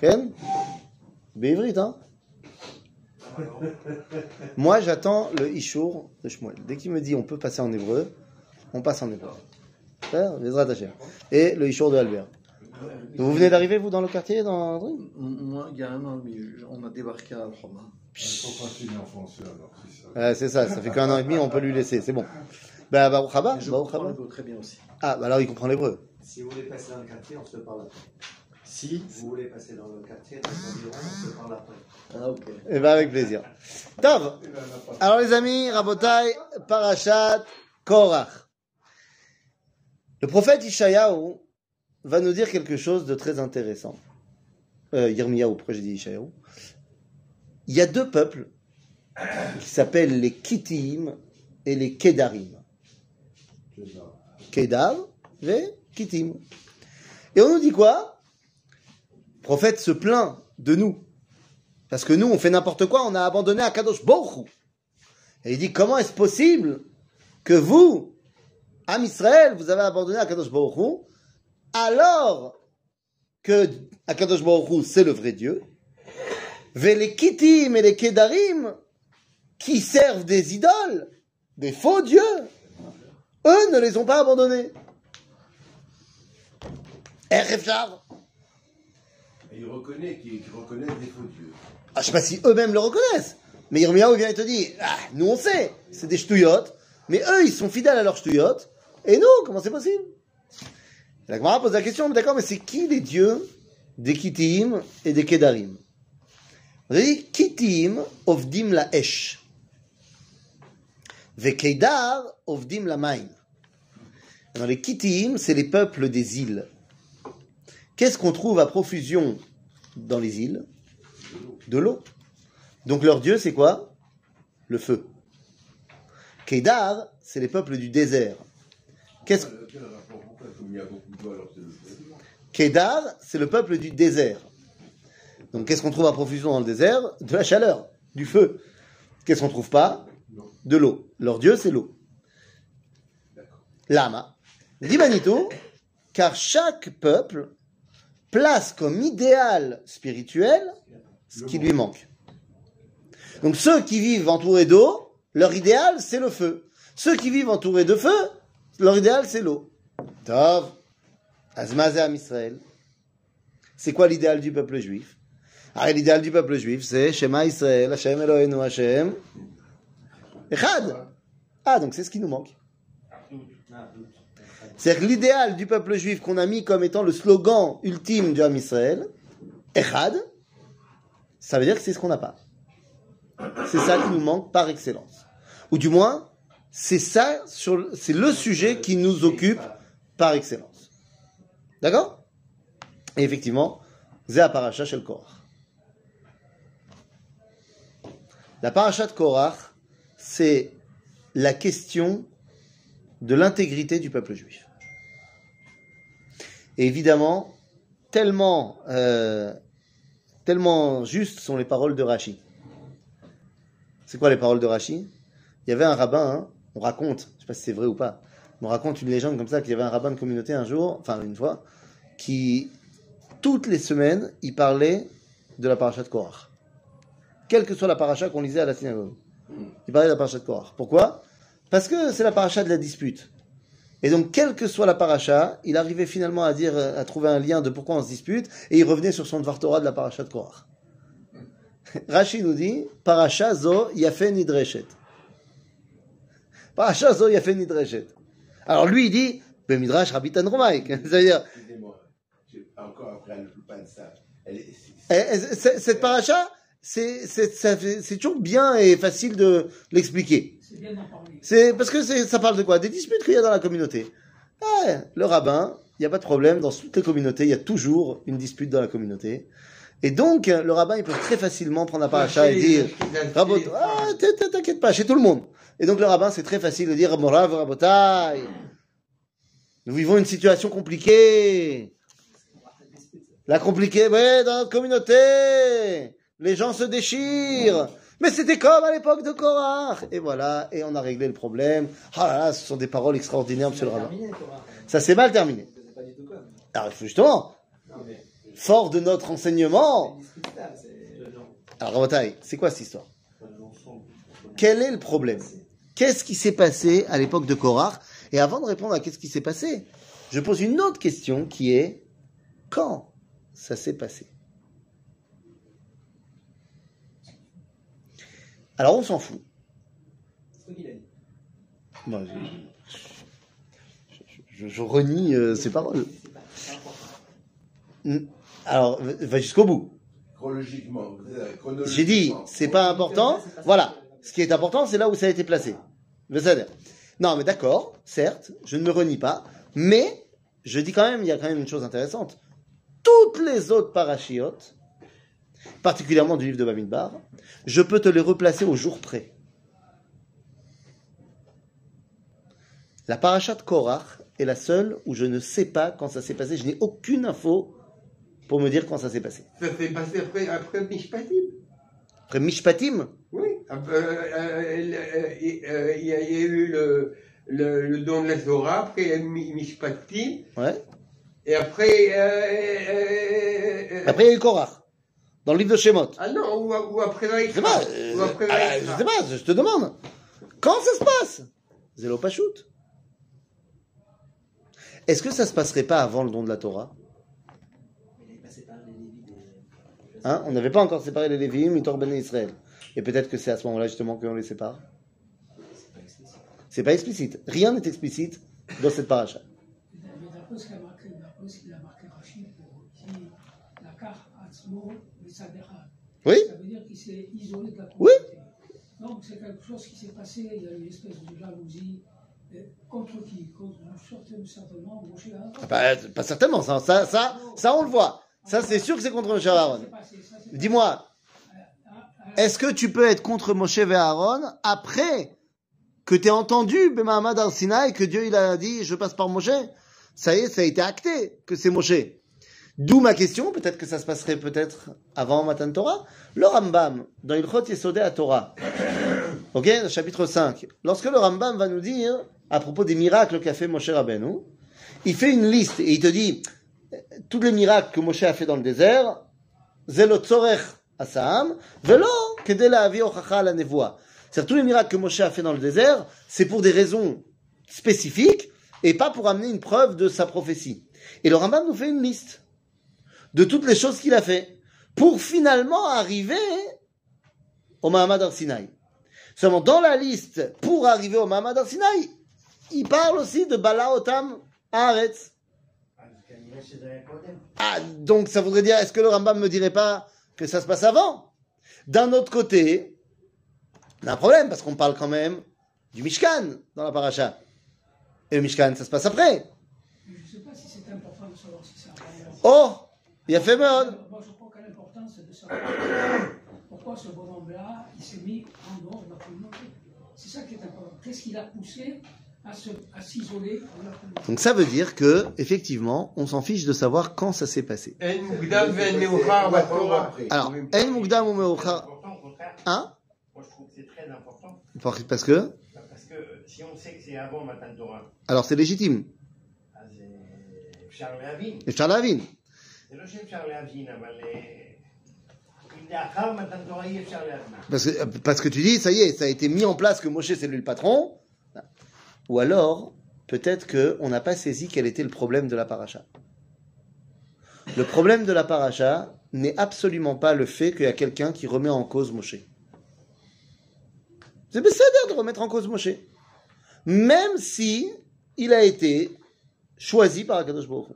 Ken Béivrit, hein Moi, j'attends le Ishour de Shmuel. Dès qu'il me dit on peut passer en hébreu, on passe en hébreu. Et le Ishour de Albert. Vous venez d'arriver, vous, dans le quartier dans Moi, il y a un an et demi, on a débarqué à Roma. Alors, c'est ça. Ça, fait qu'un an et demi, on peut lui laisser, c'est bon. Ben, Baruch haba, Et je Baruch comprends haba. l'hébreu très bien aussi. Ah, bah alors il comprend l'hébreu. Si vous voulez passer dans le quartier, on se parle après. Si Vous voulez passer dans le quartier, dans environs, on se parle après. Ah, ok. Eh ben, avec plaisir. Tov. Alors les amis, Rabotai, Parashat, Korach. Le prophète Ishayahu va nous dire quelque chose de très intéressant. Euh, Yirmiyahu, pourquoi j'ai dit Ishayahu? Il y a deux peuples qui s'appellent les Kittim et les Kedarim. Kedar et Kittim. Et on nous dit quoi? Prophète se plaint de nous. Parce que nous, on fait n'importe quoi, on a abandonné Baruch Hu. Et il dit, comment est-ce possible que vous, Am Israël, vous avez abandonné Baruch Hu, alors que Akadosh Baruch Hu, c'est le vrai Dieu, Kittim et les Kedarim, qui servent des idoles, des faux dieux, eux ne les ont pas abandonnés. Erefjar. Et il reconnaît qu'ils qu'ils reconnaissent des faux dieux. Ah, je sais pas si eux-mêmes le reconnaissent. Mais Yirmiyahu vient et te dit, ah, nous on sait, c'est des ch'touillottes, mais eux ils sont fidèles à leurs ch'touillottes, et nous, comment c'est possible? La Gemara pose la question, mais d'accord, mais c'est qui les dieux des Kittim et des Kedarim? On dit, Kittim ovdim la esh, ve Kedar ovdim la main. Les Kittim, c'est les peuples des îles. Qu'est-ce qu'on trouve à profusion dans les îles? De l'eau. Donc leur dieu, c'est quoi? Le feu. Kedar, c'est les peuples du désert. Qu'est-ce feu? Kedar, c'est le peuple du désert. Donc qu'est-ce qu'on trouve à profusion dans le désert? De la chaleur, du feu. Qu'est-ce qu'on trouve pas? De l'eau. Leur dieu, c'est l'eau. Lama. Dit Manito, car chaque peuple place comme idéal spirituel ce qui lui manque. Donc ceux qui vivent entourés d'eau, leur idéal, c'est le feu. Ceux qui vivent entourés de feu, leur idéal, c'est l'eau. Tov. Azmazé Am Israël. C'est quoi l'idéal du peuple juif? Ah, l'idéal du peuple juif, c'est Shema Israël, Hashem Eloheinu Hashem. Echad. Ah, donc c'est ce qui nous manque. C'est-à-dire que l'idéal du peuple juif qu'on a mis comme étant le slogan ultime du Ham Israël, Echad, ça veut dire que c'est ce qu'on n'a pas. C'est ça qui nous manque par excellence. Ou du moins, c'est ça, c'est le sujet qui nous occupe par excellence. D'accord? Et effectivement, Zéa Paracha chez le Korach. La Paracha de Korach, c'est la question de l'intégrité du peuple juif. Et évidemment, tellement, euh, tellement justes sont les paroles de Rashi. C'est quoi les paroles de Rashi Il y avait un rabbin, hein, on raconte, je sais pas si c'est vrai ou pas, on raconte une légende comme ça qu'il y avait un rabbin de communauté un jour, enfin une fois, qui toutes les semaines, il parlait de la paracha de Korach. Quelle que soit la paracha qu'on lisait à la synagogue. Il parlait de la paracha de Korach. Pourquoi? Parce que c'est la paracha de la dispute. Et donc, quelle que soit la paracha, il arrivait finalement à dire, à trouver un lien de pourquoi on se dispute, et il revenait sur son Dvar Torah de la paracha de Korach. Rashi nous dit, paracha zo yafe nidreshet. Paracha zo yafe nidreshet. Alors lui, il dit, ben midrash rabitan romaïk. C'est-à-dire, encore après ne pas de ça. Cette paracha, c'est toujours bien et facile de l'expliquer. C'est parce que ça parle de quoi? Des disputes qu'il y a dans la communauté. Le rabbin, il n'y a pas de problème. Dans toutes les communautés, il y a toujours une dispute dans la communauté. Et donc, le rabbin, il peut très facilement prendre la paracha et dire Rabot, ah, t'in- t'in- t'inquiète pas, chez tout le monde. Et donc, le rabbin, c'est très facile de dire Morav, Rabotai. Nous vivons une situation compliquée. La compliquée, ouais, dans notre communauté. Les gens se déchirent. Mais c'était comme à l'époque de Korach. Et voilà, et on a réglé le problème. Ah là là, ce sont des paroles extraordinaires, monsieur le rabbin. Ça s'est mal terminé. Alors, justement, Non, mais fort de notre enseignement. Alors, c'est quoi cette histoire? Quel est le problème? Qu'est-ce qui s'est passé à l'époque de Korach? Et avant de répondre à qu'est-ce qui s'est passé, je pose une autre question qui est quand ça s'est passé? Alors on s'en fout. Moi, je, je- je renie euh, ces paroles. Hmm. Alors, va jusqu'au bout. Chronologiquement. euh. J'ai dit, c'est pas important. Voilà. Ce qui est important, c'est là où ça a été placé. Non, mais d'accord, certes, je ne me renie pas, mais je dis quand même, il y a quand même une chose intéressante. Toutes les autres parachiotes, particulièrement du livre de Bamidbar, je peux te les replacer au jour près. La paracha de Korach est la seule où je ne sais pas quand ça s'est passé. Je n'ai aucune info pour me dire quand ça s'est passé. Ça s'est passé après, après Mishpatim. Après Mishpatim, Oui. Euh, euh, Il y, a eu le, le, le don de la Torah, après Mishpatim, ouais. et après. euh, euh, euh, Après, il y a eu Korach, dans le livre de Shemot. Ah non, ou, ou après Je sais pas, euh, Ou après ah, je sais pas, je te demande. Quand ça se passe? Zélo Pachout. Est-ce que ça se passerait pas avant le don de la Torah? Hein? On n'avait pas encore séparé les Lévi'im, Mitor Ben Israël. Et peut-être que c'est à ce moment-là justement qu'on les sépare. C'est pas explicite. Rien n'est explicite dans cette paracha. Mais d'après ce qu'a marqué, d'après ce qu'il a marqué Rachid pour qui la carte Atzmo Mitzadera. Oui Ça veut dire qu'il s'est isolé de la Oui. communauté. Donc c'est quelque chose qui s'est passé, il y a une espèce de jalousie. euh, Contre qui? Contre certainement, Moshe Aaron. Ah, pas, pas certainement, ça, ça, ça, ça, on le voit. Ça, c'est sûr que c'est contre Moshe Aaron. Dis-moi, Ah, ah, Est-ce que tu peux être contre Moshe et Aaron après que tu aies entendu Bemahamad al Sinaï que Dieu il a dit je passe par Moshe? Ça y est, ça a été acté que c'est Moshe. D'où ma question, peut-être que ça se passerait peut-être avant Matan Torah. Le Rambam, dans Ilchot Yesodé à Torah, ok, chapitre 5, lorsque le Rambam va nous dire, à propos des miracles qu'a fait Moshe Rabbeinu, il fait une liste et il te dit, euh, tous les miracles que Moshe a fait dans le désert, Zelo tzorech velo kedei la'avi hochacha la nevoa. C'est-à-dire tous les miracles que Moshe a fait dans le désert, c'est pour des raisons spécifiques et pas pour amener une preuve de sa prophétie. Et le Rambam nous fait une liste de toutes les choses qu'il a fait pour finalement arriver au Mahamad Arsinaï. Seulement dans la liste pour arriver au Mahamad Arsinaï, il parle aussi de Bala Otam Haaretz. Ah, donc ça voudrait dire, est-ce que le Rambam me dirait pas que ça se passe avant? D'un autre côté, on a un problème parce qu'on parle quand même du Mishkan dans la paracha. Et le Mishkan, ça se passe après. Je ne sais pas si c'est important de savoir si avant. Oh Il a fait mode Moi, je crois que l'important, c'est de savoir pourquoi ce bonhomme-là, il s'est mis en dehors de la communauté. C'est ça qui est important. Qu'est-ce qui l'a poussé à se- à s'isoler de la communauté Donc ça veut dire que, effectivement, on s'en fiche de savoir quand ça s'est passé. En Mukdam ve'en Meuchar b'Torah. après. Alors, En Mukdam ou Meuchar, important, au contraire. hein Moi, je trouve que c'est très important. Par- Parce que, Parce que euh, si on sait que c'est avant Matan Torah, alors c'est légitime. אז אה, אפשר להבין. אפשר להבין. זה לא שאפשר להבין, אבל אה, אם לאחר מתן תורה אי אפשר להבין. Parce que, parce que tu dis, ça y est, ça a été mis en place que Moshe c'est lui le patron. Ou alors, peut-être qu'on n'a pas saisi quel était le problème de la paracha. Le problème de la paracha n'est absolument pas le fait qu'il y a quelqu'un qui remet en cause Moshe. C'est bécédaire de remettre en cause Moshe. Même si il a été choisi par Akadosh Baruch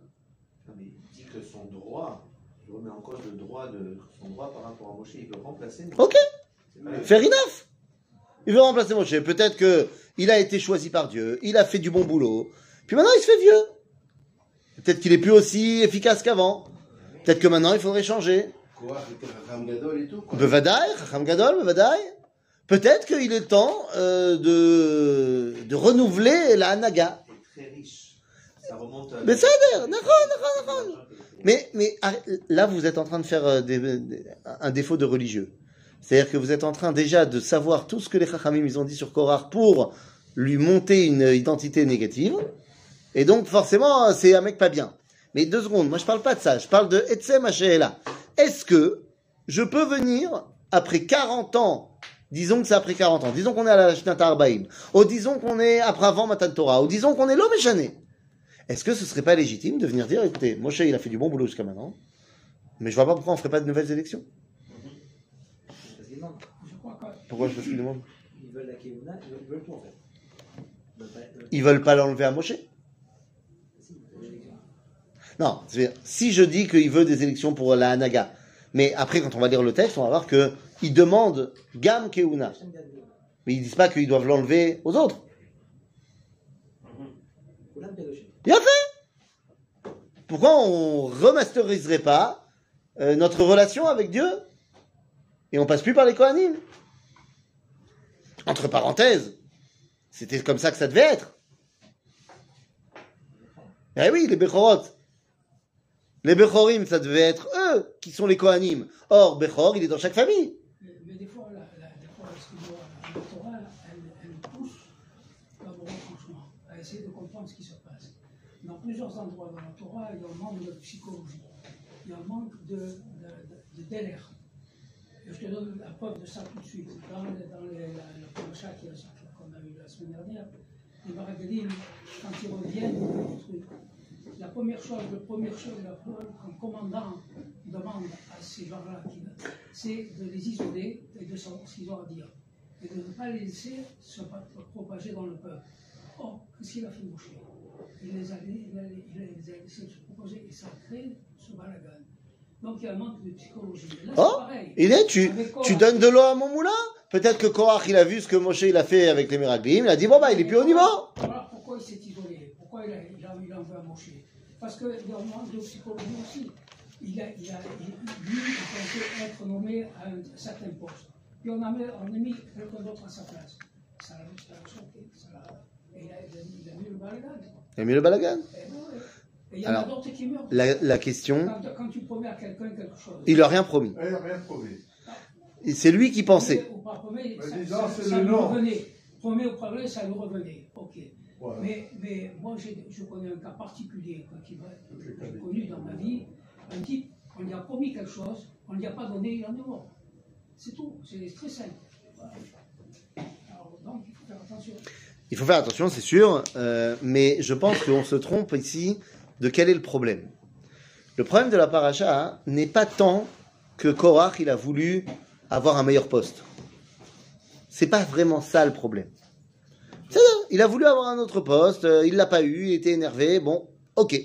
droit, il remet en cause le droit de son droit par rapport à Moshe, il veut remplacer. Moshe. Ok, fair enough. Il veut remplacer Moshe. Peut-être que il a été choisi par Dieu, il a fait du bon boulot, puis maintenant il se fait vieux. Peut-être qu'il est plus aussi efficace qu'avant. Peut-être que maintenant il faudrait changer. Gadol et tout. quoi. Gadol, Bevadaï. Peut-être qu'il est temps euh, de, de renouveler la Hanaga. Très riche. Ça remonte à. Mais ça Mais, mais là, vous êtes en train de faire euh, un défaut de religieux. C'est-à-dire que vous êtes en train déjà de savoir tout ce que les Chachamim ils ont dit sur Korach pour lui monter une identité négative. Et donc, forcément, c'est un mec pas bien. Mais deux secondes, moi je parle pas de ça, je parle de Etsem Hasheela. Est-ce que je peux venir après 40 ans, disons que c'est après 40 ans, disons qu'on est à la Shnat Arbaïm, ou disons qu'on est après avant Matan Torah, ou disons qu'on est l'homme échané. Est-ce que ce serait pas légitime de venir dire, écoutez, Moshe il a fait du bon boulot jusqu'à maintenant, mais je vois pas pourquoi on ferait pas de nouvelles élections qu'ils demandent. Pourquoi je fais ce qu'il demande Ils veulent la ils veulent- tout en fait. Ils veulent pas- pas l'enlever à Moshe l'élection. Non, c'est-à-dire, si je dis qu'il veut des élections pour la Hanaga, mais après quand on va lire le texte, on va voir que il demande Gam Keuna. Mais ils disent pas qu'ils doivent l'enlever aux autres. Koulam Kedoshim. Bien fait Pourquoi on remasteriserait pas euh, notre relation avec Dieu et on passe plus par les Kohanim? Entre parenthèses, c'était comme ça que ça devait être. Eh oui, les Bechorot. Les Bechorim, ça devait être eux qui sont les Kohanim. Or, Bechor, il est dans chaque famille. Mais, mais des fois, la, la, des fois excusez-moi, la Torah, elle, elle pousse d'abord franchement à essayer de comprendre ce qui se passe. Dans plusieurs endroits dans la Torah, il y a un manque de psychologie. Il y a un manque de, de, délire. Je te donne la preuve de ça tout de suite. Dans, le- dans les- la, la qu'on a eu la semaine dernière, les Maragalim, quand ils reviennent, la première chose, la première chose la première- qu'un commandant demande à ces gens-là, c'est de les isoler et de savoir ce qu'ils ont à dire. Et de ne pas les laisser se pa- propager dans le peuple. Or, qu'est-ce qu'il a fait Moshe il les, a, il, a, il les a laissés se propager et crée ce balagan. Donc il y a un manque de psychologie. Là, Oh, il est, tu, tu donnes de l'eau à mon moulin? Peut-être que Korach, il a vu ce que Moshe il a fait avec les Meraglim, il a dit, bon bah, il est plus au niveau. Voilà pourquoi il s'est isolé, pourquoi il a, il a, il a envoyé à Moshe. Parce qu'il y a un manque de psychologie aussi. Il a, il a, il- lui, il pensait être nommé à un certain poste. Puis on a mis, on a mis quelqu'un d'autre à sa place. Ça l'a ça l'a choqué. Ça l'a- et il a, il mis le balagan. Il a mis le balagan? Bon, et il y en Alors, a d'autres qui meurent. La, la question, Quand, quand tu promets à quelqu'un quelque chose. il a rien promis. Elle n'a rien. Et C'est lui qui pensait. Ou pas promet, Mais ça, disons, ça- c'est ça le lui nom. revenait. Promet ou promet, ça lui revenait. Ok. Voilà. Mais, mais moi, je connais un cas particulier quoi, qui j'ai connu dans ma vie. Un type, on lui a promis quelque chose, on ne lui a pas donné, il en est mort. C'est tout. C'est très simple. Voilà. Alors, donc, il faut faire attention. Il faut faire attention, c'est sûr, euh, mais je pense qu'on se trompe ici de quel est le problème. Le problème de la paracha n'est pas tant que Korach il a voulu avoir un meilleur poste. C'est pas vraiment ça le problème. Ça, il a voulu avoir un autre poste, euh, il l'a pas eu, il était énervé, bon, ok.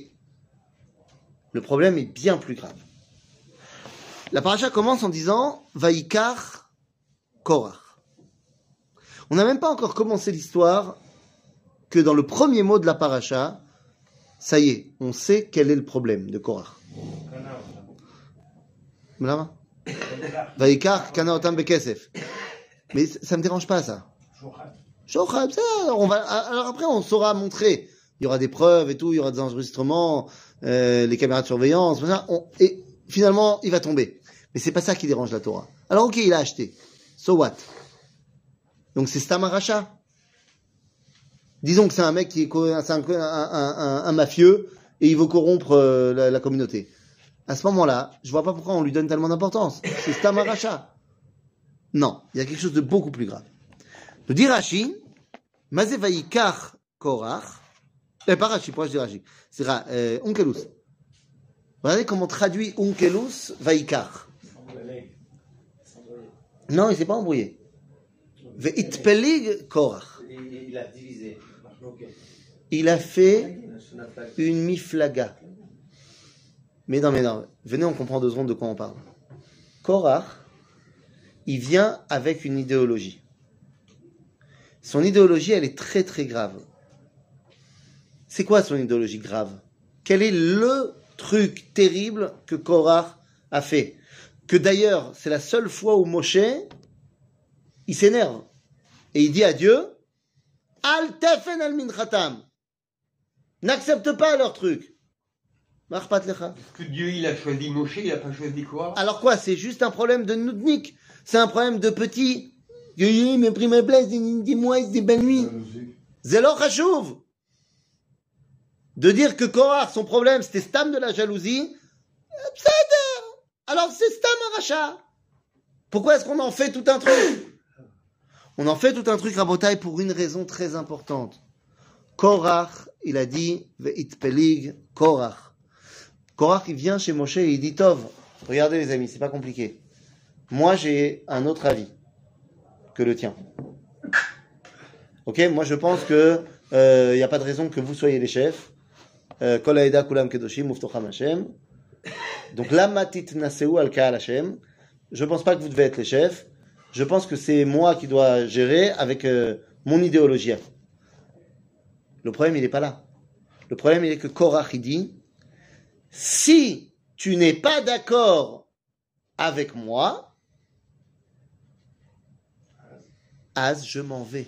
Le problème est bien plus grave. La paracha commence en disant Vaikar Korach. On n'a même pas encore commencé l'histoire que dans le premier mot de la paracha, ça y est, on sait quel est le problème de bekesef. Mais ça ça me dérange pas ça. Alors après on saura montrer. Il y aura des preuves et tout, il y aura des enregistrements, euh, les caméras de surveillance, et finalement il va tomber. Mais c'est pas ça qui dérange la Torah. Alors ok, il a acheté. So what? Donc c'est Stamaracha. Disons que c'est un mec qui est un, un- un- un- un mafieux et il veut corrompre euh, la, la communauté. À ce moment-là, je vois pas pourquoi on lui donne tellement d'importance. C'est Stamaracha. Non, il y a quelque chose de beaucoup plus grave. Nous dit Rashi, Korach, eh, pas Rashi, pourquoi je dis Rashi? C'est euh, Onkelus. Regardez comment traduit Onkelus Vaikar. Non, il s'est pas embrouillé. Il a divisé. Il a fait une miflaga. Mais non, mais non. Venez, on comprend deux secondes de quoi on parle. Korach, il vient avec une idéologie. Son idéologie, elle est très très grave. C'est quoi son idéologie grave? Quel est le truc terrible que Korach a fait? Que d'ailleurs, c'est la seule fois où Moshe, il s'énerve. Et il dit à Dieu, Al tefen al minchatam. N'accepte pas leur truc. Lecha. Que Dieu, il a choisi Moshe, il n'a pas choisi quoi? Alors quoi, c'est juste un problème de noudnik. C'est un problème de petit. M'a pris ma place, dis-moi, c'est chachouv. de dire que Korach, son problème, c'était Stam de la jalousie. Alors c'est Stam un rachat. Pourquoi est-ce qu'on en fait tout un truc? On en fait tout un truc, Rabotai, pour une raison très importante. Korach, il a dit, Ve'it pelig Korach. Korach, il vient chez Moshe et il dit, Tov, regardez les amis, c'est pas compliqué. Moi, j'ai un autre avis que le tien. Ok, moi je pense que il n'y a pas de raison que vous soyez les chefs. Euh, Kol haeda kulam kedoshim uftocham Hashem. Donc la matit naseu al kaal Hashem. Je pense pas que vous devez être les chefs. Je pense que c'est moi qui dois gérer avec euh, mon idéologie. Le problème, il n'est pas là. Le problème, il est que Korach, il dit, si tu n'es pas d'accord avec moi, Az, je m'en vais.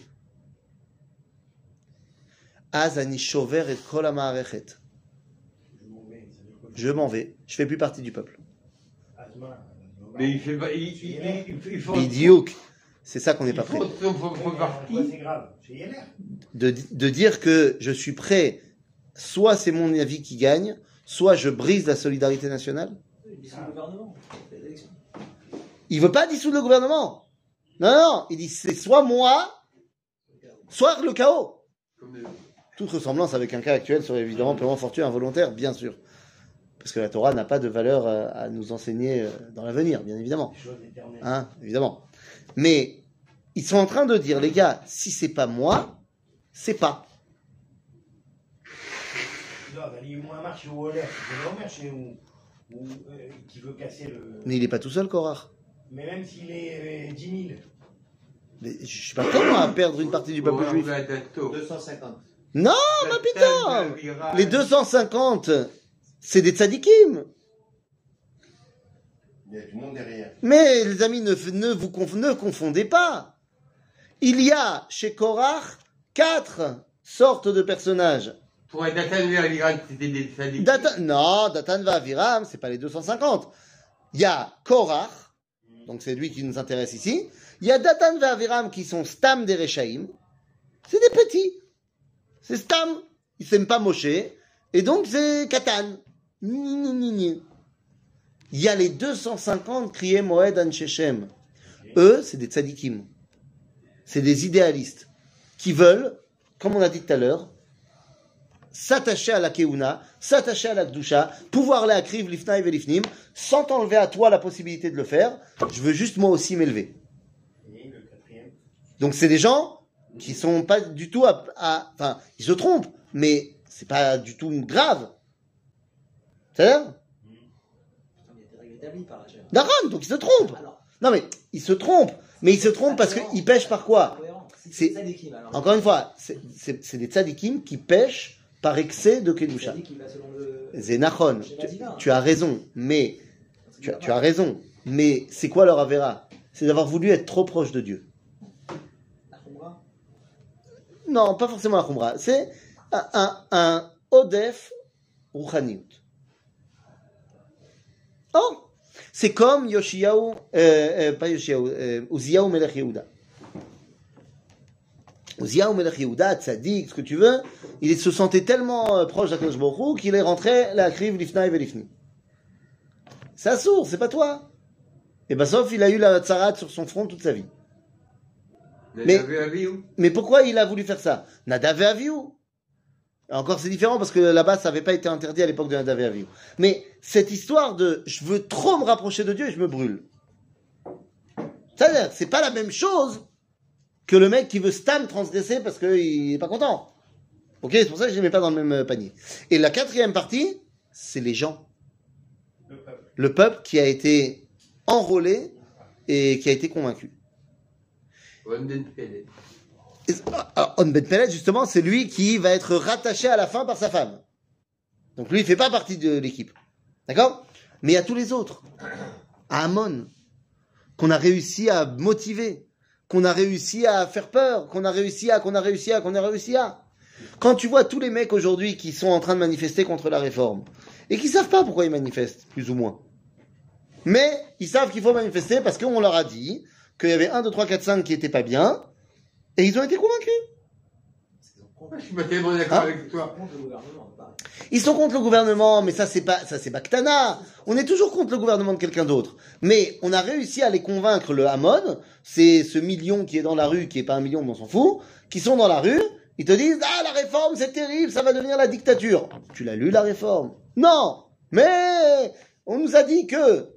Az ani shover et kol. Je m'en vais. Je fais plus partie du peuple. Mais il fait pas. Il, il, il, il faut. Idiouk. C'est ça qu'on n'est Il pas prêt. De, de dire que je suis prêt, soit c'est mon avis qui gagne, soit je brise la solidarité nationale. Il veut pas dissoudre le gouvernement. Non, non, il dit c'est soit moi, soit le chaos. Toute ressemblance avec un cas actuel serait évidemment purement fortuit, involontaire, bien sûr parce que la Torah n'a pas de valeur euh, à nous enseigner euh, dans l'avenir, bien évidemment. Hein, évidemment. Mais ils sont en train de dire, les gars, si c'est pas moi, c'est pas. Mais il n'est pas tout seul, Korar. Mais même s'il est 10 000. Mais je suis pas comment hein, à perdre une partie du peuple juif. 250. Non, ma putain Les 250 c'est des tzadikim. Il y a du monde derrière. Mais les amis, ne, f- ne vous conf- ne confondez pas. Il y a chez Korach quatre sortes de personnages. Pour un Datan Verliran, c'était des. Datan, non, Datan va Aviram, c'est pas les 250. Il y a Korach, donc c'est lui qui nous intéresse ici. Il y a Datan va Aviram qui sont Stam des Rechaim. C'est des petits. C'est Stam. Ils s'aiment pas Moshe. Et donc c'est Katan. Il y a les 250 criés Moed An Shechem. Eux, c'est des tzadikim. C'est des idéalistes qui veulent, comme on a dit tout à l'heure, s'attacher à la keuna, s'attacher à la kdusha, pouvoir aller à kriv lifnaï velifnim, sans t'enlever à toi la possibilité de le faire. Je veux juste moi aussi m'élever. et Donc c'est des gens qui sont pas du tout à, à- enfin, ils se trompent, mais c'est pas du tout grave. C'est-à-dire Putain, Il y a des règles établies par Daron, donc ils se. Alors, Non mais ils se trompent, mais ils se trompent parce qu'ils pêchent par quoi C'est-. Encore une fois, c'est- des tzadikim qui pêchent par excès de kedusha. Tzadik, il va selon le. C'est Nachon, Schéma tu, as raison, mais tu, as- tu as raison, mais c'est quoi leur avéra? C'est d'avoir voulu être trop proche de Dieu. Non, pas forcément la Khumra. C'est un, un, un Odef Rouhaniout. Oh C'est comme Yoshiyahu, euh, euh, pas Yoshiyahu, euh, Uziyahu Melech Yehuda. Uziyahu Melech Yehuda, Tzadik, ce que tu veux, il se sentait tellement euh, proche d'Akadosh Baruch qu'il est rentré la kriv lifnaï velifni. C'est un sourd, c'est pas toi. Et ben sauf il a eu la tsarat sur son front toute sa vie. Mais. Mais- pourquoi il a voulu faire ça? Nadav et Avihu. Encore, c'est différent parce que là-bas, ça n'avait pas été interdit à l'époque de Nadav et. Mais cette histoire de je veux trop me rapprocher de Dieu et je me brûle. C'est-à-dire, c'est pas la même chose que le mec qui veut stam transgresser parce qu'il est pas content. Ok, c'est pour ça que je les mets pas dans le même euh, panier. Et la quatrième partie, c'est les gens. le peuple. Le peuple qui a été enrôlé et qui a été convaincu. On Ben Pellet, justement, c'est lui qui va être rattaché à la fin par sa femme. Donc lui, il fait pas partie de l'équipe. D'accord? Mais il y a tous les autres. À Amon, qu'on a réussi à motiver, qu'on a réussi à faire peur, qu'on a réussi à, qu'on a réussi à, qu'on a réussi à. Quand tu vois tous les mecs aujourd'hui qui sont en train de manifester contre la réforme, et qui savent pas pourquoi ils manifestent, plus ou moins. Mais ils savent qu'il faut manifester parce qu'on leur a dit qu'il y avait 1, 2, 3, 4, 5 qui étaient pas bien, et ils ont été convaincus. Je suis tellement d'accord Hein avec toi. Ils sont contre le gouvernement, mais ça c'est pas ça c'est Bactana. On est toujours contre le gouvernement de quelqu'un d'autre. Mais on a réussi à les convaincre le Hamon, c'est ce million qui est dans la rue, qui est pas un million, mais on s'en fout, qui sont dans la rue, ils te disent ah la réforme c'est terrible, ça va devenir la dictature. Tu l'as lu la réforme? Non, mais on nous a dit que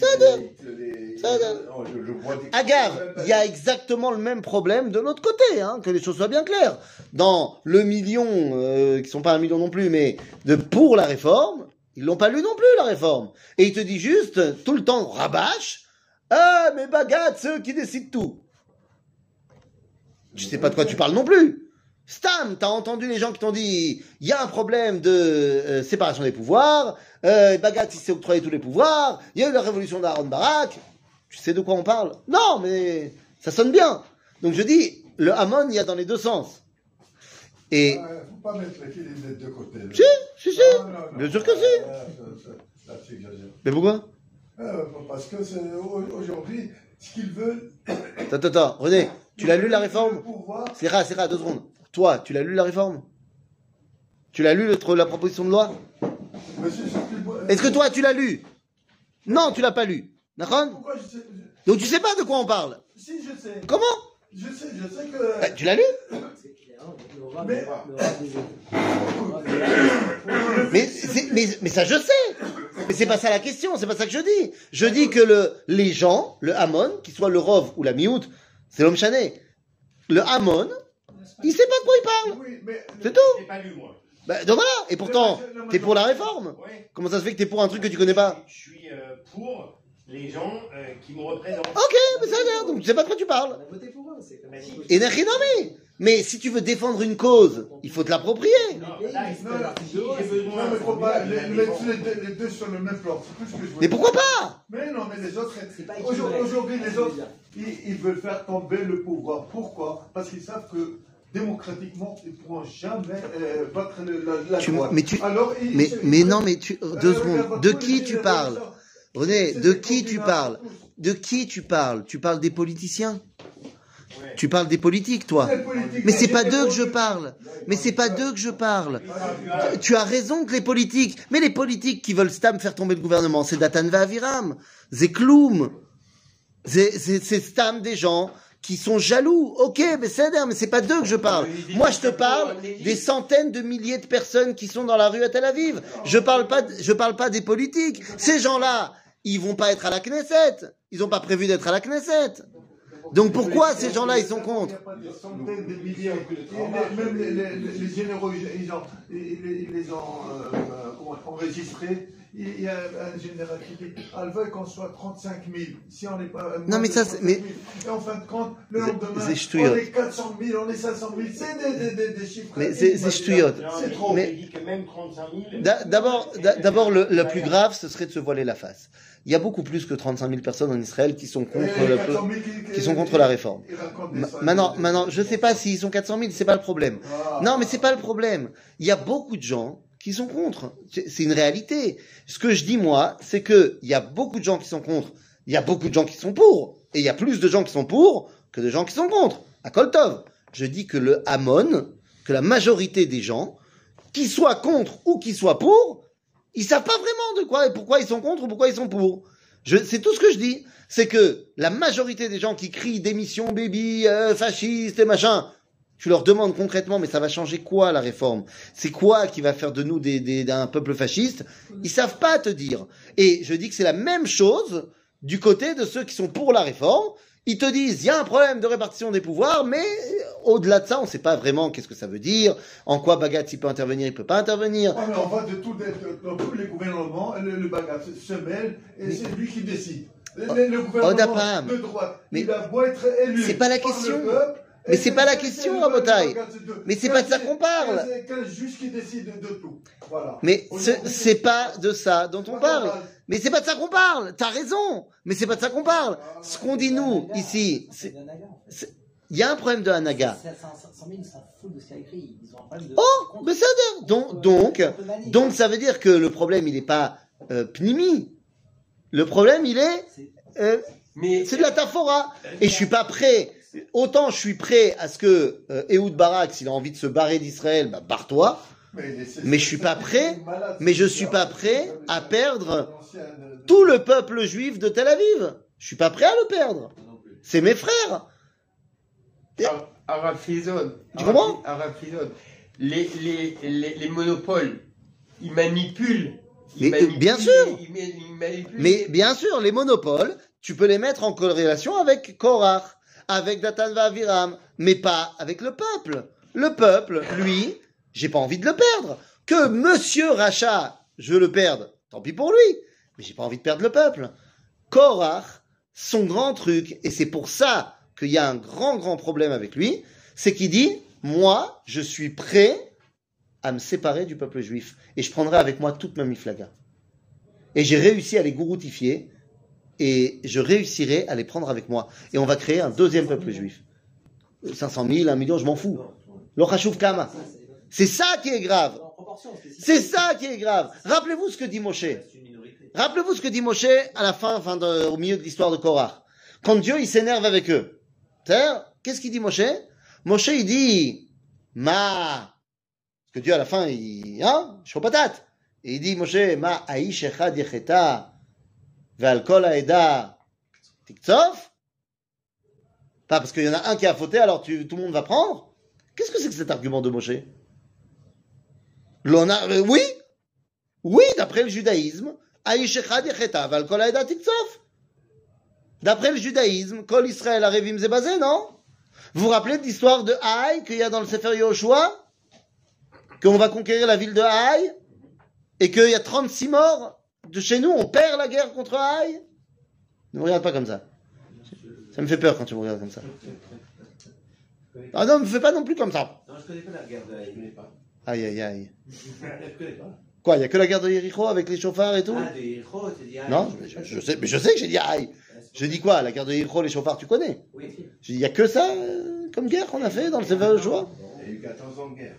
Des- Agar, il y a exactement le même problème de l'autre côté, hein, que les choses soient bien claires. Dans le million, euh, qui sont pas un million non plus, mais de pour la réforme, ils l'ont pas lu non plus la réforme. Et il te dit juste tout le temps rabâche, ah mais bagat, ceux qui décident tout. Tu sais pas de quoi tu parles non plus. Stam, t'as entendu les gens qui t'ont dit, il y a un problème de euh, séparation des pouvoirs, euh, Bagat il s'est octroyé tous les pouvoirs, il y a eu la révolution d'Aaron Barak. Tu sais de quoi on parle? Non, mais ça sonne bien. Donc je dis, le Hamon, il y a dans les deux sens. Et Ah, faut pas mettre les des deux côtés. là. si, si, si. Ah, non, non. Bien sûr que si. Là, exagères. Mais pourquoi? Euh, parce que aujourd'hui, ce qu'ils veulent. Attends, attends. René, tu l'as lu la réforme? C'est rare, c'est rare, deux secondes. Toi, tu l'as lu la réforme? Tu l'as lu la proposition de loi? Qu'ils- Est-ce que toi, tu l'as lu? Non, tu l'as pas lu. D'accord? Donc tu sais pas de quoi on parle? Si, je sais. Comment? Je sais, je sais que. Bah, Tu l'as lu? Mais- mais, mais ça, je sais. Mais c'est pas ça la question, c'est pas ça que je dis. Je dis que le, les gens, le Hamon, qu'il soit le Rov ou la Miout, c'est l'homme chané. Le Hamon, il sait pas de quoi il parle. Oui. C'est tout. J'ai pas lu, moi. Bah, donc voilà. Et pourtant, t'es pour la réforme. Ouais. Comment ça se fait que t'es pour un truc que tu connais pas Je suis euh, pour les gens euh, qui me représentent. Ok, mais ça a l'air, donc tu sais pas de quoi tu parles. On a voté pour eux, c'est comme Mais si. Et. Mais si tu veux défendre une cause, il faut te l'approprier. Non, là, Non, non, si j'ai besoin. Non, mais faut pas les, les- mettre les, deux- les deux sur le même plan. C'est plus ce que je veux Mais pourquoi pas Mais non, mais les autres. C'est pas Aujourd'hui, les autres, ils veulent faire tomber le pouvoir. Pourquoi? Parce qu'ils savent que démocratiquement, ils ne pourront jamais euh, battre le- la, la Tu- droite. mais tu- Alors, ils- Mais, ils- mais non, mais tu, Euh, deux secondes. De qui tu parles René, de qui tu parles. De qui tu parles Tu parles des politiciens Ouais. Tu parles des politiques, toi Mais c'est pas d'eux que je parle. Mais c'est pas d'eux que je parle. Tu as raison que les politiques, mais les politiques qui veulent Stam faire tomber le gouvernement, c'est Datan Aviram, c'est Kloum, c'est Stam des gens qui sont jaloux. Ok, mais c'est mais c'est pas d'eux que je parle. Moi, je te parle des centaines de milliers de personnes qui sont dans la rue à Tel Aviv. Je parle pas, je parle pas des politiques. Ces gens-là, ils vont pas être à la Knesset. Ils ont pas prévu d'être à la Knesset. Donc pourquoi ces gens-là, ils sont Il contre n'y a pas des centaines de milliers. Même les, généraux, ils, les ont euh, euh, enregistrés. Il y a un général qui dit Ah, veut qu'on soit 35 000. Si on n'est pas. euh, Non, mais ça, c'est- 35 000. Et en fin de compte, le lendemain, on est 400 000, on est 500 000. C'est des, des, des, des chiffres. Mais c'est- c'est mais trop. Mais- il dit que même 35 000. D'a- D'abord, d'a- d'abord, le, le plus grave, ce serait de se voiler la face. Il y a beaucoup plus que 35 000 personnes en Israël qui sont contre, les le, 400 000 qui, qui sont contre la réforme. Maintenant, maintenant, je sais pas s'ils sont 400 000, c'est pas le problème. Ah. Non, mais c'est pas le problème. Il y a beaucoup de gens qui sont contre. C'est une réalité. Ce que je dis moi, c'est que il y a beaucoup de gens qui sont contre. Il y a beaucoup de gens qui sont pour. Et il y a plus de gens qui sont pour que de gens qui sont contre. À Koltov. Je dis que le Hamon, que la majorité des gens, qu'ils soient contre ou qu'ils soient pour, ils savent pas vraiment de quoi et pourquoi ils sont contre ou pourquoi ils sont pour. C'est tout ce que je dis. C'est que la majorité des gens qui crient démission, baby, euh, fasciste et machin, tu leur demandes concrètement, mais ça va changer quoi la réforme? C'est quoi qui va faire de nous des, des- d'un peuple fasciste? Ils savent pas te dire. Et je dis que c'est la même chose du côté de ceux qui sont pour la réforme. Ils te disent, il y a un problème de répartition des pouvoirs, mais au-delà de ça, on ne sait pas vraiment qu'est-ce que ça veut dire, en quoi Bagat il peut intervenir, il peut pas intervenir. Ouais, mais on va de tout, de, de- dans tous les gouvernements, le, le bagage se mêle et c'est lui qui décide. Le, le- le gouvernement Odapam. de droite, Mais il a beau être élu. c'est pas la par le question. peuple, Mais c'est pas la question, de- Mais c'est pas de ça qu'on parle. C'est quel juge qui décide de tout. Voilà. Mais c'est pas de ça dont on parle. Mais c'est pas de ça qu'on parle. T'as raison. Mais c'est pas de ça qu'on parle. Ce qu'on dit nous ici, il y a un problème de Hanaga. 100 000, ils s'en foutent de ce qu'il y a écrit. Ils ont un problème de. Oh, mais ça veut dire donc donc donc ça veut dire que le problème il n'est pas euh, pnimi. Le problème il est C'est- euh, c'est de la taphora. Et je suis pas prêt. Autant je suis prêt à ce que euh, Ehud Barak, s'il a envie de se barrer d'Israël, bah barre-toi. Mais je suis pas prêt, mais je suis pas prêt à perdre tout le peuple juif de Tel Aviv. Je suis pas prêt à le perdre. C'est mes frères. Ar- Arafizon. Tu comprends Arafizon. Les, les, les, les monopoles, ils manipulent. Ils Mais, euh, manipulent, bien sûr. Ils, ils- ils manipulent. Mais bien sûr, les monopoles, tu peux les mettre en corrélation avec Korach, avec Datan Aviram, mais pas avec le peuple. Le peuple, lui, j'ai pas envie de le perdre. Que Monsieur Racha, je le perde, tant pis pour lui, mais j'ai pas envie de perdre le peuple. Korach, son grand truc, et c'est pour ça qu'il y a un grand, grand problème avec lui, c'est qu'il dit, moi, je suis prêt à me séparer du peuple juif, et je prendrai avec moi toute ma miflaga. Et j'ai réussi à les gouroutifier, et je réussirai à les prendre avec moi. Et on va créer un deuxième peuple juif. 500 000, 1 million, je m'en fous. Lo chashuv kama. C'est ça qui est grave. C'est ça qui est grave. Rappelez-vous ce que dit Moshe. Rappelez-vous ce que dit Moshe à la fin, au milieu de l'histoire de Korah. Quand Dieu, il s'énerve avec eux. Qu'est-ce qu'il dit Moshe? Moshe, il dit, ma. Parce que Dieu, à la fin, il, hein, chaud patate. Et il dit, Moshe, ma aïsh echad ve'al kol haeda tiktsof. Pas parce qu'il y en a un qui a fauté, alors tu- tout le monde va prendre? Qu'est-ce que c'est que cet argument de Moshe? L'on a, euh, oui, oui, d'après le judaïsme, Aïsh echad yecheta, ve'al kol tiktsof. D'après le judaïsme, Kol Israël Arevim Zebazé, non? Vous vous rappelez de l'histoire de Haï qu'il y a dans le Sefer Yoshua Qu'on va conquérir la ville de Haï? Et qu'il y a 36 morts? De chez nous, on perd la guerre contre Haï Ne me regarde pas comme ça. Ça me fait peur quand tu me regardes comme ça. Ah non, me fais pas non plus comme ça. Non, je connais pas la guerre de Haï, je connais pas. Aïe aïe aïe. Je connais pas. Quoi, il y a que la guerre de Yericho avec les chauffards et tout? Ah, héros, c'est dit. Non, je, je sais, mais je sais que j'ai dit Haï. Je dis quoi La guerre de Yericho, les chauffards, tu connais? Oui. Je dis, il y a que ça euh, comme guerre qu'on a fait dans le Sefer Yoshua Il y a eu 14 ans de guerre.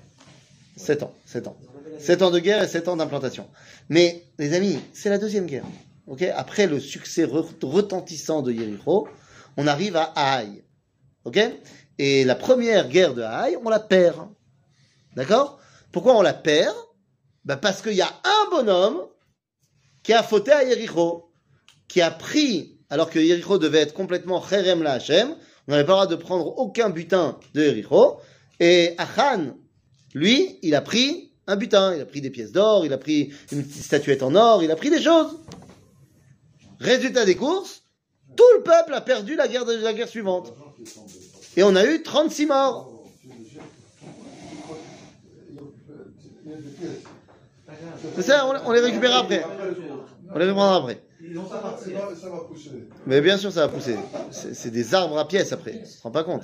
7 ans, 7 ans. 7 ans de guerre et 7 ans d'implantation. Mais, les amis, c'est la deuxième guerre. ok? Après le succès re- retentissant de Yericho, on arrive à Haï. ok? Et la première guerre de Haï, on la perd. D'accord? Pourquoi on la perd? Ben Parce qu'il y a un bonhomme qui a fauté à Yericho, qui a pris, alors que Yericho devait être complètement Cherem la Hachem, on n'avait pas le droit de prendre aucun butin de Yericho, et Achan, lui, il a pris un butin, il a pris des pièces d'or, il a pris une statuette en or, il a pris des choses. Résultat des courses, tout le peuple a perdu la guerre, la guerre suivante. Et on a eu 36 morts. C'est ça, on, les récupérera après. On les reprendra après. Mais bien sûr, ça va pousser. C'est c'est des arbres à pièces après. Tu te rends pas compte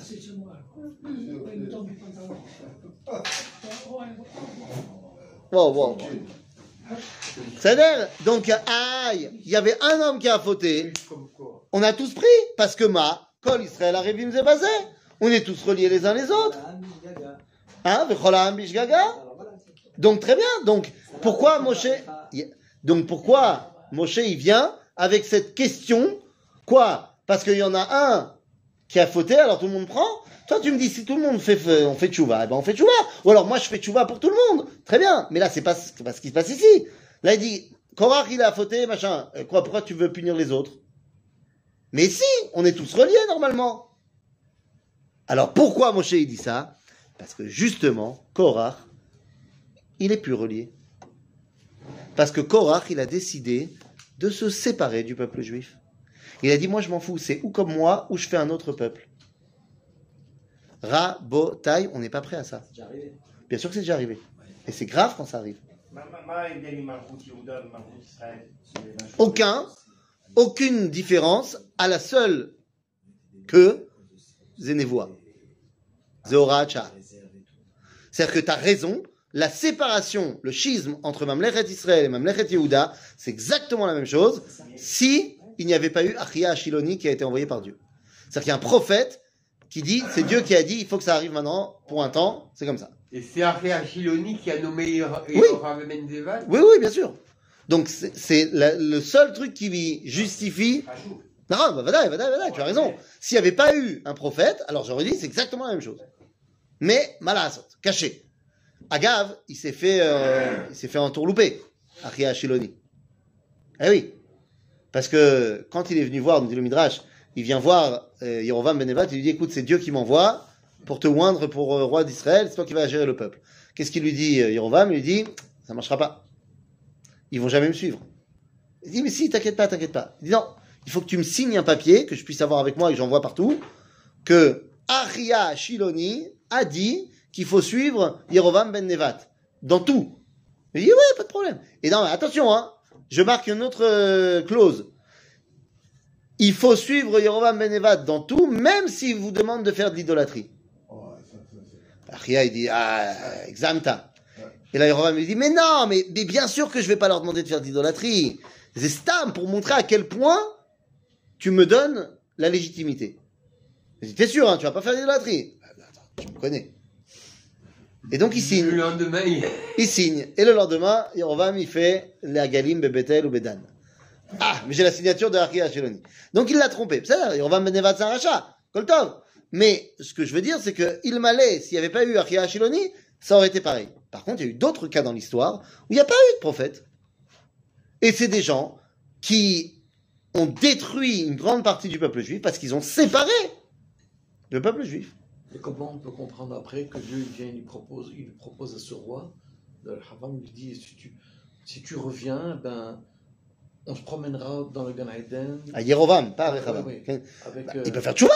C'est-à-dire, donc, aïe, il y avait un homme qui a fauté. On a tous pris, parce que ma, Kol Israël Arevim Zebazé. On est tous reliés les uns les autres. Hein, Donc, très bien. Donc, pourquoi Moshe, donc, pourquoi Moshe, il vient avec cette question? Quoi? Parce qu'il y en a un qui a fauté, alors tout le monde prend. Toi, tu me dis, si tout le monde fait, fait- on fait tchouva, eh ben, on fait tchouva. Ou alors, moi, je fais tchouva pour tout le monde. Très bien. Mais là, c'est pas, pas ce qui se passe ici. Là, il dit, Korach, il a fauté, machin. Euh, Quoi, pourquoi tu veux punir les autres? Mais si, on est tous reliés, normalement. Alors, pourquoi Moshe, il dit ça? Parce que, justement, Korach, il est plus relié. Parce que Korach, il a décidé de se séparer du peuple juif. Il a dit Moi, je m'en fous, c'est ou comme moi, ou je fais un autre peuple. Ra, bo, taille, on n'est pas prêt à ça. Bien sûr que c'est déjà arrivé. Et c'est grave quand ça arrive. Aucun, aucune différence à la seule que Zénévoa. Zoracha. C'est-à-dire que tu as raison, la séparation, le schisme entre Mamlechet Israël et Mamlechet Yehuda, c'est exactement la même chose si il n'y avait pas eu Achia Ashiloni qui a été envoyé par Dieu. C'est-à-dire qu'il y a un prophète qui dit, c'est Dieu qui a dit, il faut que ça arrive maintenant, pour un temps, c'est comme ça. Et c'est Ari Achiloni qui a nommé Oui. Menzeval Oui, oui, bien sûr. Donc c'est le seul truc qui justifie Non, bah, vadaï, vadaï, vadaï, tu as raison. S'il n'y avait pas eu un prophète, alors j'aurais dit c'est exactement la même chose. Mais malasot, caché. Agav, il s'est fait, euh, il s'est fait entourlouper. Achia Shiloni. Eh oui. Parce que quand il est venu voir, nous dit le Midrash, il vient voir euh, Yerovam ben Nevat, il lui dit écoute, c'est Dieu qui m'envoie pour te oindre pour euh, roi d'Israël, c'est toi qui vas gérer le peuple. Qu'est-ce qu'il lui dit, euh, Yerovam? Il lui dit ça marchera pas. Ils vont jamais me suivre. Il dit mais si, t'inquiète pas, t'inquiète pas. Il dit non, il faut que tu me signes un papier que je puisse avoir avec moi et que j'envoie partout que Achia Shiloni a dit qu'il faut suivre Yerovam ben Nevat dans tout. Il dit ouais, pas de problème. Et non, attention, hein, je marque une autre euh, clause. Il faut suivre Yerovam ben Nevat dans tout, même s'il vous demande de faire de l'idolâtrie. Achia, il dit ah, examta. Et là, Yerovam lui dit mais non, mais, mais bien sûr que je vais pas leur demander de faire de l'idolâtrie. C'est stam pour montrer à quel point tu me donnes la légitimité. T'es sûr, hein, tu vas pas faire d'idolâtrie Ah, tu me connais. Et donc il signe. Le lendemain, il... Il signe. Et le lendemain, Yerovam, il fait la Galim, Bebetel ou Bedan. Ah, mais j'ai la signature de Achia Shiloni. Donc il l'a trompé. C'est ça, Yerovam ben Nevat, rachat. Koltov. Mais ce que je veux dire, c'est que il m'allait, s'il n'y avait pas eu Achia Shiloni, ça aurait été pareil. Par contre, il y a eu d'autres cas dans l'histoire où il n'y a pas eu de prophète. Et c'est des gens qui ont détruit une grande partie du peuple juif parce qu'ils ont séparé le peuple juif. Et comment on peut comprendre après que Dieu il vient, il lui propose, il lui propose à ce roi, le Havam lui dit si tu, si tu reviens, ben, on se promènera dans le Gan Eden À Yerovam, pas à Rechavam. Oui, avec. Bah, euh, il peut faire tchouva.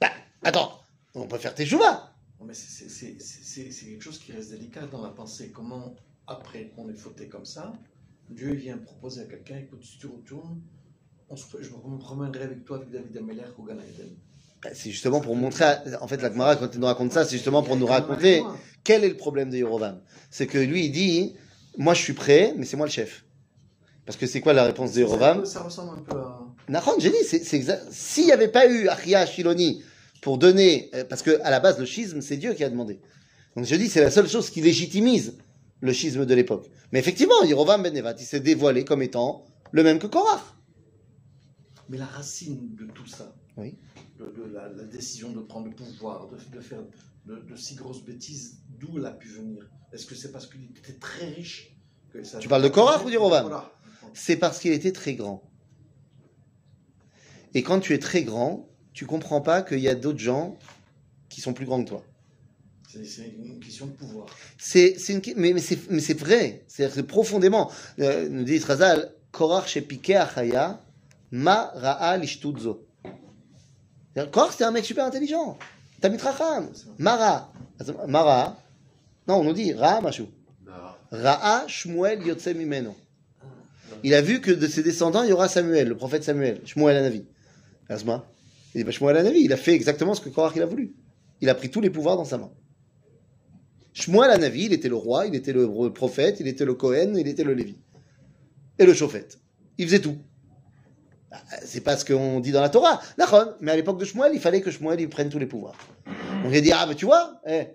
Bah, attends, on peut faire tes tchouva. Mais c'est- quelque chose qui reste délicat dans la pensée. Comment, après qu'on est fauté comme ça, Dieu vient proposer à quelqu'un écoute, si tu retournes, on se, je me promènerai avec toi, avec David Ameller, au Gan Eden. Bah, c'est justement pour montrer, à- en fait, la Gemara, quand il nous raconte ça, c'est justement pour nous raconter quel est le problème de Yerovam. C'est que lui, il dit, moi je suis prêt, mais c'est moi le chef. Parce que c'est quoi la réponse de Yerovam Ça ressemble un peu à. Nahon, j'ai dit, c'est exact. S'il n'y avait pas eu Achia Shiloni pour donner, euh, parce que à la base, le schisme, c'est Dieu qui a demandé. Donc je dis, c'est la seule chose qui légitimise le schisme de l'époque. Mais effectivement, Yerovam ben Nevat, il s'est dévoilé comme étant le même que Korach. Mais la racine de tout ça, Oui. De, de la, la décision de prendre le pouvoir, de, de faire de, si grosses bêtises, d'où elle a pu venir? Est-ce que c'est parce qu'il était très riche que ça Tu parles de Korach ou Voilà. C'est parce qu'il était très grand. Et quand tu es très grand, tu comprends pas qu'il y a d'autres gens qui sont plus grands que toi. C'est une question de pouvoir. C'est, une, mais, mais c'est, mais c'est vrai. C'est, profondément. Euh, nous dit Razal, Korach chez Piqué Achaya, Ma Ra'a Lishtudzo. Korach, c'était un mec super intelligent. Tamit Racham. Mara. Mara. Non, on nous dit Ra Machou. Ra'a Shmuel Yotse Mimeno. Il a vu que de ses descendants, il y aura Samuel, le prophète Samuel, Shmuel Anavi. Asma. Il dit, bah, Shmuel Anavi, il a fait exactement ce que Korach il a voulu. Il a pris tous les pouvoirs dans sa main. Shmuel Anavi, il était le roi, il était le prophète, il était le Cohen, il était le Lévi. Et le chauffette. Il faisait tout. C'est pas ce qu'on dit dans la Torah. D'accord. Mais à l'époque de Shmuel, il fallait que Shmuel il prenne tous les pouvoirs. Donc il a dit, ah bah tu vois, eh,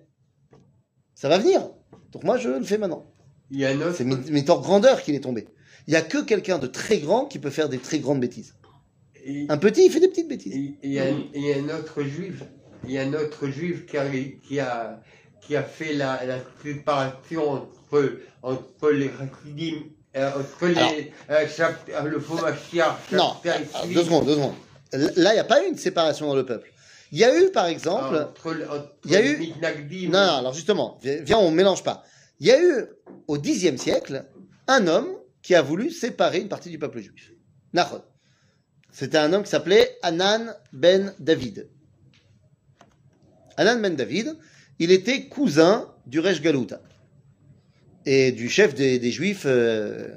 ça va venir. Donc moi je le fais maintenant. Il y a C'est grandeur qu'il est tombé. Il y a que quelqu'un de très grand qui peut faire des très grandes bêtises. Un petit, il fait des petites bêtises. il- il y a, un- autre juif, il y a un autre juif qui a, qui a, qui a fait la, la séparation entre, entre les Hassidim, euh, les, euh, euh, le Non, deux secondes, deux secondes. Là, il n'y a pas eu une séparation dans le peuple. Il y a eu, par exemple, entre il y a eu- Non, non, alors justement, vi- viens, on mélange pas. Il y a eu, au Xe siècle, un homme qui a voulu séparer une partie du peuple juif. Nahon. C'était un homme qui s'appelait Anan ben David. Anan ben David, il était cousin du Resh Galuta et du chef des, des Juifs. euh,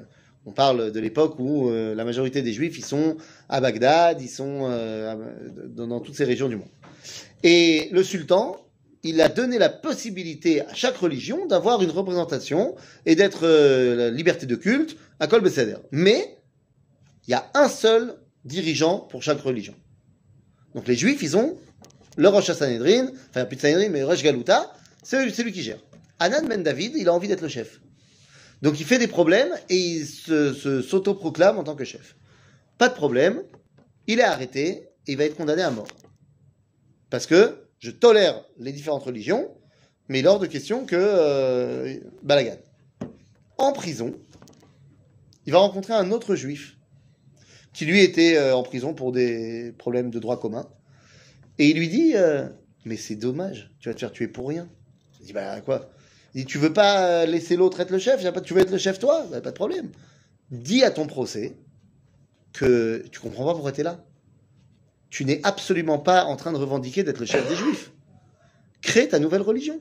on parle de l'époque où euh, la majorité des Juifs, ils sont à Bagdad, ils sont euh, dans, toutes ces régions du monde. Et le sultan, il a donné la possibilité à chaque religion d'avoir une représentation et d'être euh, la liberté de culte à Kol Beseder. Mais il y a un seul dirigeant pour chaque religion. Donc les Juifs, ils ont le Rosh Hashanedrin, enfin plus de Sanhedrin, mais Rosh Galuta, c'est lui qui gère. Anan Ben David, il a envie d'être le chef. Donc il fait des problèmes et il se- se- s'auto-proclame en tant que chef. pas de problème, il est arrêté et il va être condamné à mort. Parce que je tolère les différentes religions, mais hors de question que euh, balagan. En prison, il va rencontrer un autre juif qui lui était euh, en prison pour des problèmes de droit commun. Et il lui dit euh, Mais c'est dommage, tu vas te faire tuer pour rien. Il dit Bah quoi? Dit Tu veux pas laisser l'autre être le chef? Tu veux être le chef toi? Bah, Pas de problème. Dis à ton procès que tu comprends pas pourquoi tu es là. Tu n'es absolument pas en train de revendiquer d'être le chef des juifs. Crée ta nouvelle religion.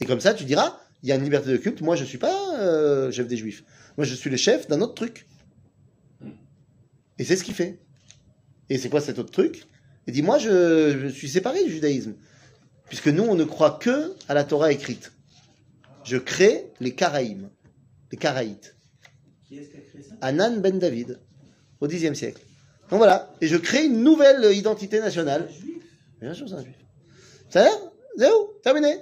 Et comme ça, tu diras Il y a une liberté de culte, moi je suis pas euh, chef des juifs. Moi je suis le chef d'un autre truc. Et c'est ce qu'il fait. Et c'est quoi cet autre truc? Il dit Moi, je suis séparé du judaïsme. Puisque nous, on ne croit que à la Torah écrite. Je crée les Karaïm, les Karaïtes. Qui est-ce qui a créé ça? Anan ben David, au Xe siècle. Donc voilà. Et je crée une nouvelle identité nationale. Bien sûr, c'est un juif. Ça C'est où? Terminé?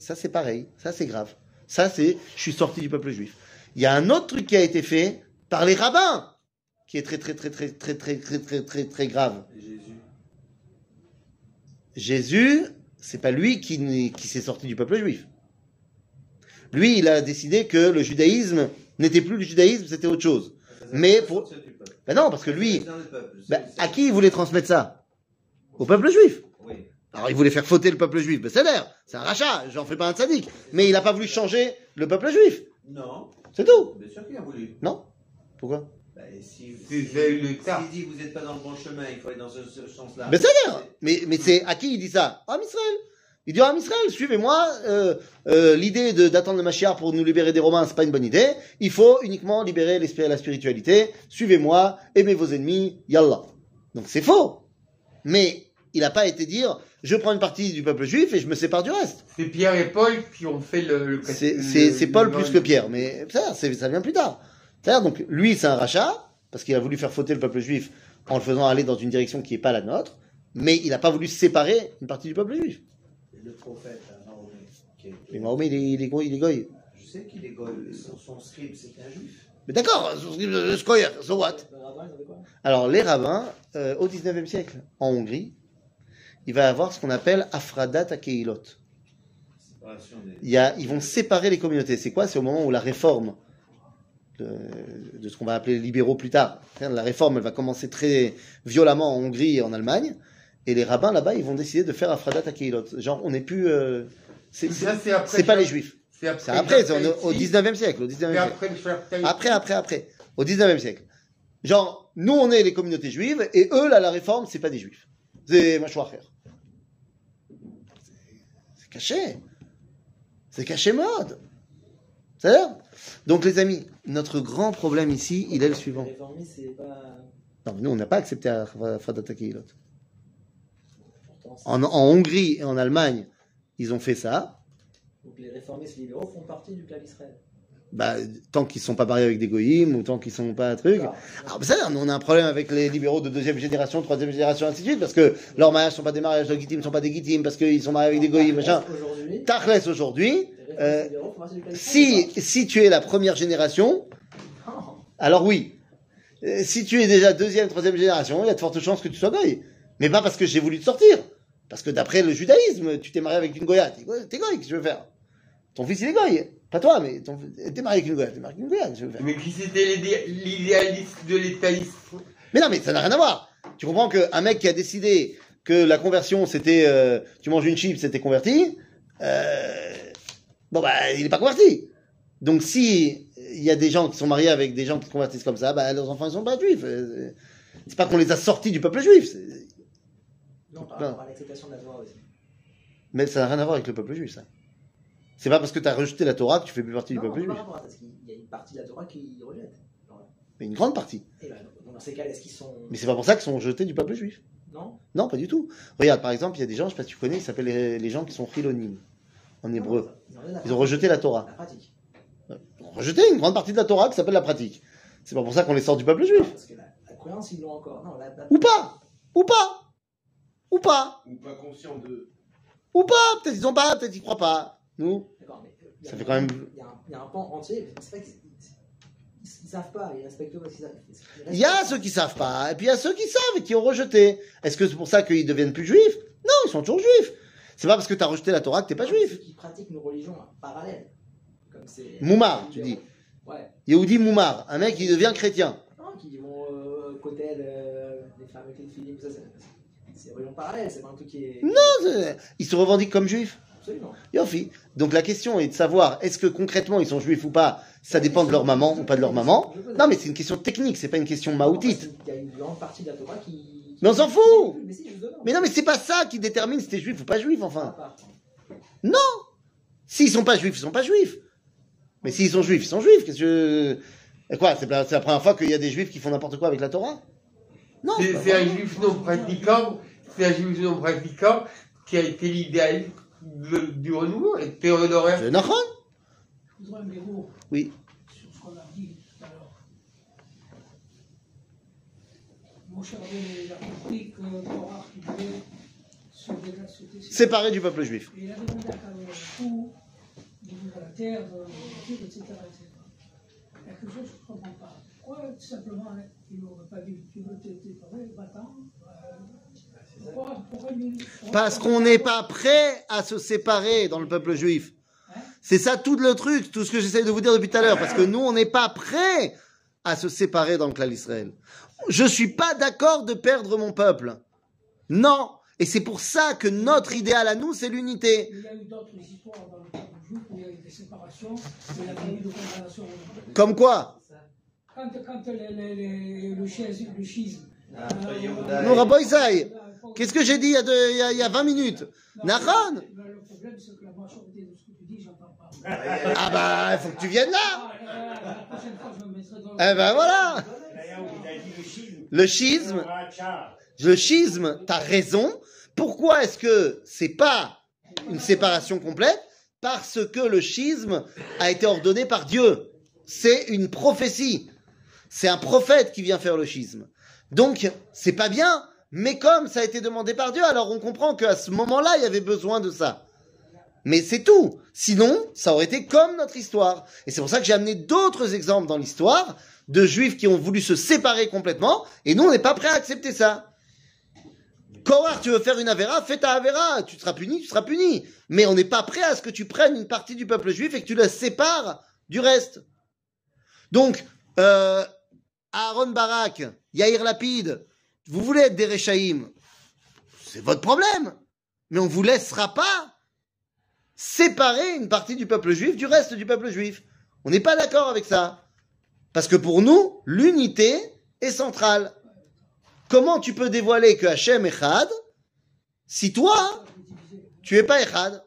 Ça, c'est pareil. Ça, c'est grave. Ça, c'est je suis sorti du peuple juif. Il y a un autre truc qui a été fait par les rabbins qui est très, très, très, très, très, très, très, très, très, très grave. Jésus? Jésus, c'est pas lui qui, s'est sorti du peuple juif. Lui, il a décidé que le judaïsme n'était plus le judaïsme, c'était autre chose. Mais pour- Ben non, parce que lui, ben, à qui il voulait transmettre ça? Au peuple juif. Oui. Alors il voulait faire fauter le peuple juif, ben c'est l'air, c'est un rachat, j'en fais pas un sadique. Mais il n'a pas voulu changer le peuple juif, Non. c'est tout. Bien sûr qu'il a voulu. Non Pourquoi? Bah, si, Si si- vous avez eu le s'il temps. dit que vous n'êtes pas dans le bon chemin, il faut aller dans ce, ce sens-là. Ben c'est l'air Mais, mais c'est à qui il dit ça? À Israël. Il dit à Israël, suivez-moi, euh, euh, l'idée de- d'attendre le Mashiach pour nous libérer des Romains, c'est pas une bonne idée. Il faut uniquement libérer l'esprit- la spiritualité. Suivez-moi, aimez vos ennemis, yallah. Donc c'est faux. Mais il n'a pas été dire, je prends une partie du peuple juif et je me sépare du reste. C'est Pierre et Paul qui ont fait le. le- C'est Paul le- plus que Pierre, mais ça, c'est- ça vient plus tard. C'est-à-dire, donc, lui, c'est un rachat, parce qu'il a voulu faire fauter le peuple juif en le faisant aller dans une direction qui n'est pas la nôtre, mais il n'a pas voulu séparer une partie du peuple juif. Et Le prophète, Mahomet, qui est- Mais Mahomet, il est, il est, go- il est goy. Je sais qu'il est goy, son, son scribe, c'était un juif. Mais d'accord, le square, so what? Alors, les rabbins, euh, au 19e siècle, en Hongrie, il va y avoir ce qu'on appelle Afradat Akeilot. Séparation des... Il y a, ils vont séparer les communautés. C'est quoi? C'est au moment où la réforme de, de ce qu'on va appeler les libéraux plus tard. C'est-à-dire, La réforme, elle va commencer très violemment en Hongrie et en Allemagne. Et les rabbins là-bas, ils vont décider de faire Afradat Akeilot. Genre, on n'est plus. euh, c'est pas les juifs. C'est après. Après, au, au Tahiti. 19e siècle. Au 19e C'est siècle. après. Après, après. Au 19e siècle. Genre, nous, on est les communautés juives, et eux, là, la réforme, c'est pas des juifs. C'est mâchoire C'est caché. C'est caché mode. C'est-à-dire Donc, les amis, notre grand problème ici, il est le suivant. Non, mais nous, on n'a pas accepté Akeilot. Pourtant, c'est- En, en Hongrie et en Allemagne, ils ont fait ça. Donc les réformistes libéraux font partie du clan Israël. Bah, tant qu'ils sont pas mariés avec des goyim, ou tant qu'ils sont pas un truc. D'accord. Alors, ça, nous, on a un problème avec les libéraux de deuxième génération, troisième génération, ainsi de suite, parce que leurs mariages sont pas des mariages légitimes, sont pas légitimes, parce qu'ils sont mariés avec des goyim, machin. Aujourd'hui, Tachles aujourd'hui, euh, clan si, si tu es la première génération, Non. alors oui. Euh, Si tu es déjà deuxième, troisième génération, il y a de fortes chances que tu sois goy. Mais pas parce que j'ai voulu te sortir. Parce que d'après le judaïsme, tu t'es marié avec une goya. T'es goy, qu'est-ce que tu veux faire Ton fils, il est goy. Pas toi, mais ton... t'es marié avec une goya. T'es marié avec une goya, qu'est-ce que tu veux faire Mais qui c'était l'idé- l'idéaliste de l'État-liste Mais non, mais ça n'a rien à voir. Tu comprends qu'un mec qui a décidé que la conversion, c'était euh, tu manges une chip, c'était converti. euh, bon bah, il n'est pas converti. Donc si il y a des gens qui sont mariés avec des gens qui se convertissent comme ça, bah leurs enfants ils sont pas juifs. C'est pas qu'on les a sortis du peuple juif. Non, par Non. rapport à l'acceptation de la Torah aussi. Mais ça n'a rien à voir avec le peuple juif, ça. C'est pas parce que tu as rejeté la Torah que tu fais plus partie du Non, peuple non, juif. ça, parce qu'il y a une partie de la Torah qui rejette. Mais une grande partie. Et ben, donc, dans ces cas, est-ce qu'ils sont. Mais c'est pas pour ça qu'ils sont rejetés du peuple juif. Non Non, pas du tout. Regarde, par exemple, il y a des gens, je sais pas si tu connais, ils s'appellent les, les gens qui sont chilonim en hébreu. Ils ont, rejeté la Torah. La pratique. Ils ont rejeté une grande partie de la Torah qui s'appelle la pratique. C'est pas pour ça qu'on les sort du peuple juif. Parce que la, la croyance, ils l'ont encore. Non, la, la- Ou pas Ou pas Ou pas Ou pas conscient de. Ou pas Peut-être ils ont pas, peut-être ils croient pas. Nous D'accord, mais. euh, il y a Ça un- fait quand même- Il y, a un- il y a un pan entier. C'est vrai qu'ils ils savent pas, ils respectent pas Il y a ceux qui savent pas, et puis il y a ceux qui savent et qui ont rejeté. Est-ce que c'est pour ça qu'ils deviennent plus juifs? Non, ils sont toujours juifs. C'est pas parce que tu as rejeté la Torah que t'es pas juif. qui pratiquent nos religions parallèles. Comme. Moumar, tu dis. Ouais. Yehudi Moumar, un mec qui devient chrétien. Non, qui vont euh, côté euh, les femmes avec les filles, ça, c'est- religion parallèle, c'est pas un truc qui est. Non, ils se revendiquent comme juifs. Absolument. Yofi. Donc la question est de savoir est-ce que concrètement ils sont juifs ou pas? Ça dépend de leur maman ou pas de leur maman. Non, mais c'est une question technique, c'est pas une question maoutite. Il y a une grande partie de la Torah qui. Mais on s'en fout Mais si, justement. Mais non, mais c'est pas ça qui détermine si t'es juif ou pas juif, enfin. Part. Non S'ils sont pas juifs, ils sont pas juifs. Mais s'ils sont juifs, ils sont juifs. Qu'est-ce que. Et quoi C'est la, première fois qu'il y a des juifs qui font n'importe quoi avec la Torah? Non C'est c'est un juif non pratiquant, c'est un juif non pratiquant qui a été l'idéal de- du renouveau, et Théodore C'est Nachon Oui. sur ce qu'on a dit tout à l'heure. Mon cher avait a compris que Korach il voulait se dégager. Séparé du peuple juif. Et il a demandé à Kalou tout, de la terre, de la nature, etc., etc. Il y a quelque chose que je ne comprends pas. Pourquoi tout simplement hein, il n'aurait pas dit tu veux te séparer, va-t'en Pourquoi, pourquoi il- Parce qu'on n'est pas prêt à se séparer dans le peuple juif. C'est ça tout le truc, tout ce que j'essaie de vous dire depuis tout à l'heure, parce que nous, on n'est pas prêt à se séparer dans le clan d'Israël. Je suis pas d'accord de perdre mon peuple. Non. Et c'est pour ça que notre idéal à nous, c'est l'unité. Il y a eu d'autres histoires dans le peuple juif où il y a eu des séparations, où il y a pas eu de condamnation. Comme quoi Quand, quand les- les- les- le, schisme, le schisme. Euh, Non, Rabbi Isaïe, Qu'est-ce que j'ai dit il y, a deux- il y a, il y a 20 minutes? Nahon Le le problème, c'est que la majorité de ce que tu dis, j'entends pas. Ah bah, il faut que tu viennes là Eh ben voilà le schisme. Le schisme, tcha. le schisme, t'as raison. Pourquoi est-ce que c'est pas une séparation complète? Parce que le schisme a été ordonné par Dieu. C'est une prophétie. C'est un prophète qui vient faire le schisme. Donc, c'est pas bien, mais comme ça a été demandé par Dieu, alors on comprend qu'à ce moment-là, il y avait besoin de ça. Mais c'est tout. Sinon, ça aurait été comme notre histoire. Et c'est pour ça que j'ai amené d'autres exemples dans l'histoire de juifs qui ont voulu se séparer complètement, et nous, on n'est pas prêt à accepter ça. Korah, tu veux faire une Avera, fais ta Avera. Tu seras puni, tu seras puni. Mais on n'est pas prêt à ce que tu prennes une partie du peuple juif et que tu la sépares du reste. Donc, euh, Aaron Barak, Yair Lapid, vous voulez être des Rechaïm, c'est votre problème. Mais on ne vous laissera pas séparer une partie du peuple juif du reste du peuple juif. On n'est pas d'accord avec ça. Parce que pour nous, l'unité est centrale. Comment tu peux dévoiler que Hachem est Chad si toi, tu es pas Echad?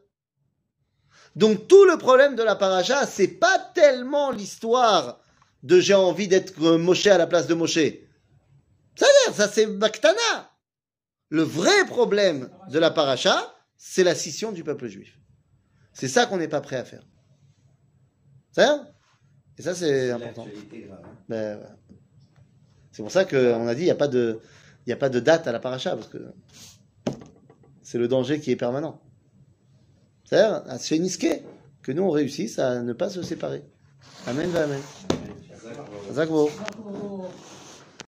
Donc tout le problème de la paracha, c'est pas tellement l'histoire de j'ai envie d'être euh, Moshe à la place de Moshe. Ça ça c'est Baktana. Le vrai problème de la paracha, c'est la scission du peuple juif. C'est ça qu'on n'est pas prêt à faire. Ça Et ça c'est important. Hein. Ben, ouais. C'est pour ça qu'on a dit il n'y a, pas de- y a pas de date à la paracha, parce que c'est le danger qui est permanent. C'est-à-dire, à se nisquer, que nous on réussisse à ne pas se séparer. Amen, amen.